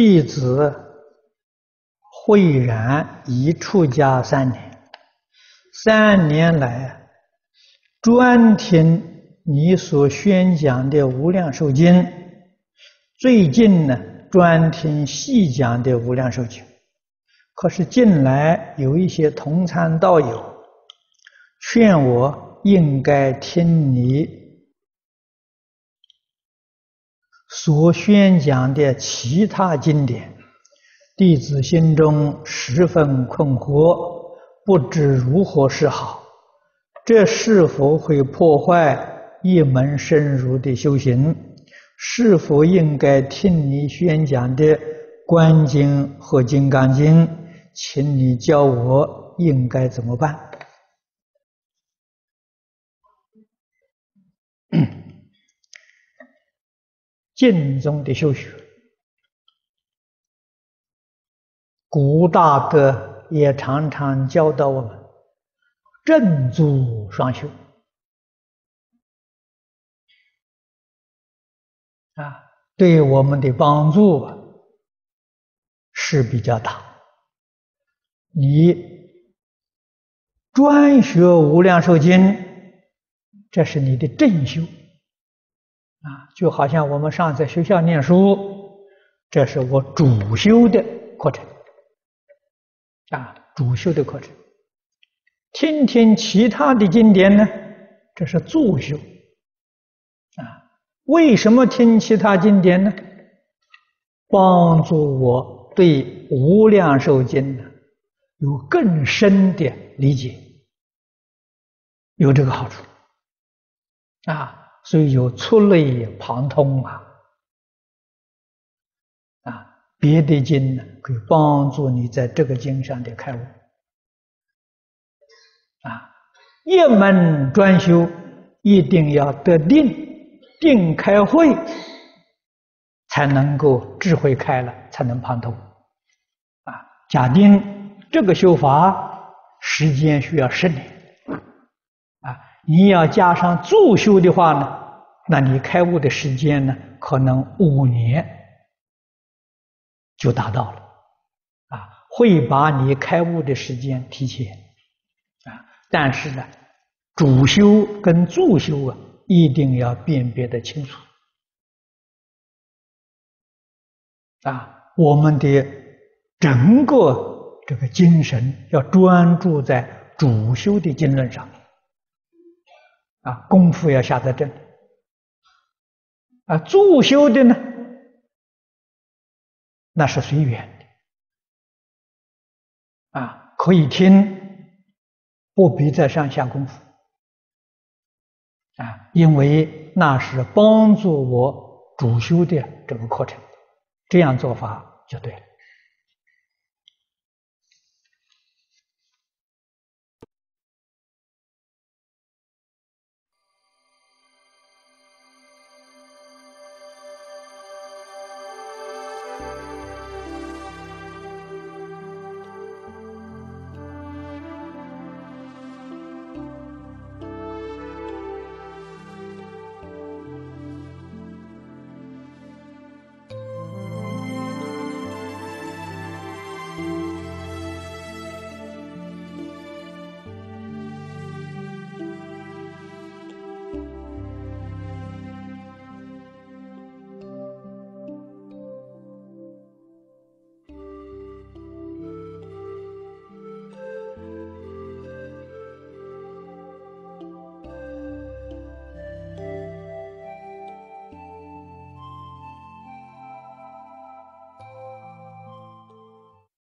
弟子慧然已出家三年，三年来专听你所宣讲的《无量寿经》，最近呢专听细讲的《无量寿经》。可是近来有一些同参道友劝我应该听你所宣讲的其他经典，弟子心中十分困惑，不知如何是好。这是否会破坏一门深入的修行？是否应该听你宣讲的《观经》和《金刚经》？请你教我应该怎么办？经中的修学，古大德也常常教导我们正足双修。啊，对我们的帮助是比较大。你专学《无量寿经》，这是你的正修。啊，就好像我们上在学校念书，这是我主修的课程啊，主修的课程。听听其他的经典呢，这是助修啊。为什么听其他经典呢？帮助我对《无量寿经》呢？有更深的理解，有这个好处啊，所以有触类旁通啊，啊，别的经呢可以帮助你在这个经上的开悟。啊，一门专修一定要得定，定开慧，才能够智慧开了，才能旁通。啊，假定。这个修法时间需要十年，你要加上助修的话呢，那你开悟的时间呢，可能五年就达到了，啊，会把你开悟的时间提前，啊，但是呢，主修跟助修啊，一定要辨别的清楚，啊，我们的整个。这个精神要专注在主修的经论上。面，啊，功夫要下在这里，啊，助修的呢，那是随缘的，啊，可以听，不必在上下功夫，啊，因为那是帮助我主修的这个课程，这样做法就对了。